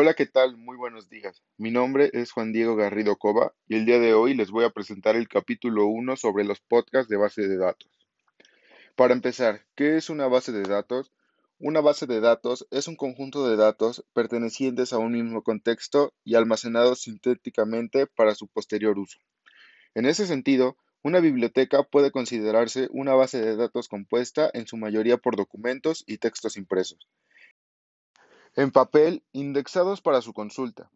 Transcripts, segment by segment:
Hola, ¿qué tal? Muy buenos días. Mi nombre es Juan Diego Garrido Cova y el día de hoy les voy a presentar el capítulo 1 sobre los podcasts de base de datos. Para empezar, ¿qué es una base de datos? Una base de datos es un conjunto de datos pertenecientes a un mismo contexto y almacenados sintéticamente para su posterior uso. En ese sentido, una biblioteca puede considerarse una base de datos compuesta en su mayoría por documentos y textos impresos en papel indexados para su consulta.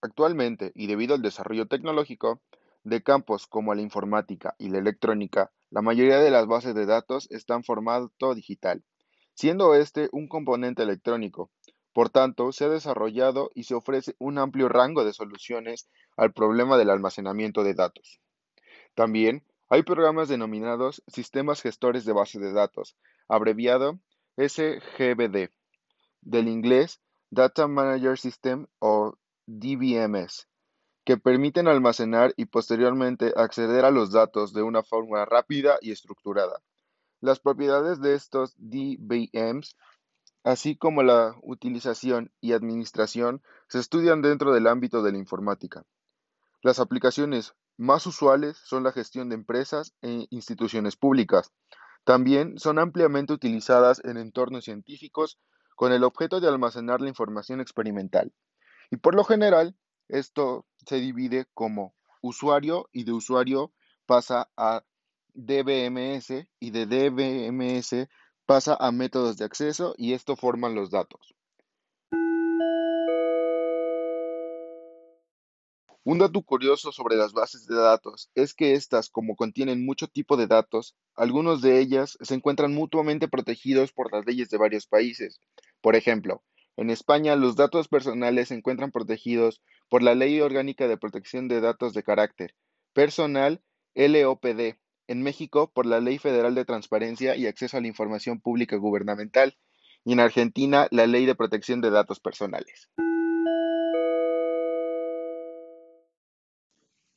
Actualmente, y debido al desarrollo tecnológico de campos como la informática y la electrónica, la mayoría de las bases de datos están en formato digital, siendo este un componente electrónico. Por tanto, se ha desarrollado y se ofrece un amplio rango de soluciones al problema del almacenamiento de datos. También hay programas denominados sistemas gestores de bases de datos, abreviado SGBD, del inglés Data Manager System o DBMS, que permiten almacenar y posteriormente acceder a los datos de una forma rápida y estructurada. Las propiedades de estos DBMs, así como la utilización y administración, se estudian dentro del ámbito de la informática. Las aplicaciones más usuales son la gestión de empresas e instituciones públicas. También son ampliamente utilizadas en entornos científicos con el objeto de almacenar la información experimental. Y por lo general, esto se divide como usuario y de usuario pasa a DBMS y de DBMS pasa a métodos de acceso y esto forman los datos. Un dato curioso sobre las bases de datos es que estas, como contienen mucho tipo de datos, algunos de ellas se encuentran mutuamente protegidos por las leyes de varios países. Por ejemplo, en España los datos personales se encuentran protegidos por la Ley Orgánica de Protección de Datos de Carácter Personal LOPD, en México por la Ley Federal de Transparencia y Acceso a la Información Pública Gubernamental y en Argentina la Ley de Protección de Datos Personales.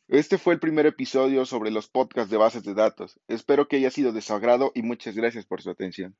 Este fue el primer episodio sobre los podcasts de bases de datos. Espero que haya sido de su agrado y muchas gracias por su atención.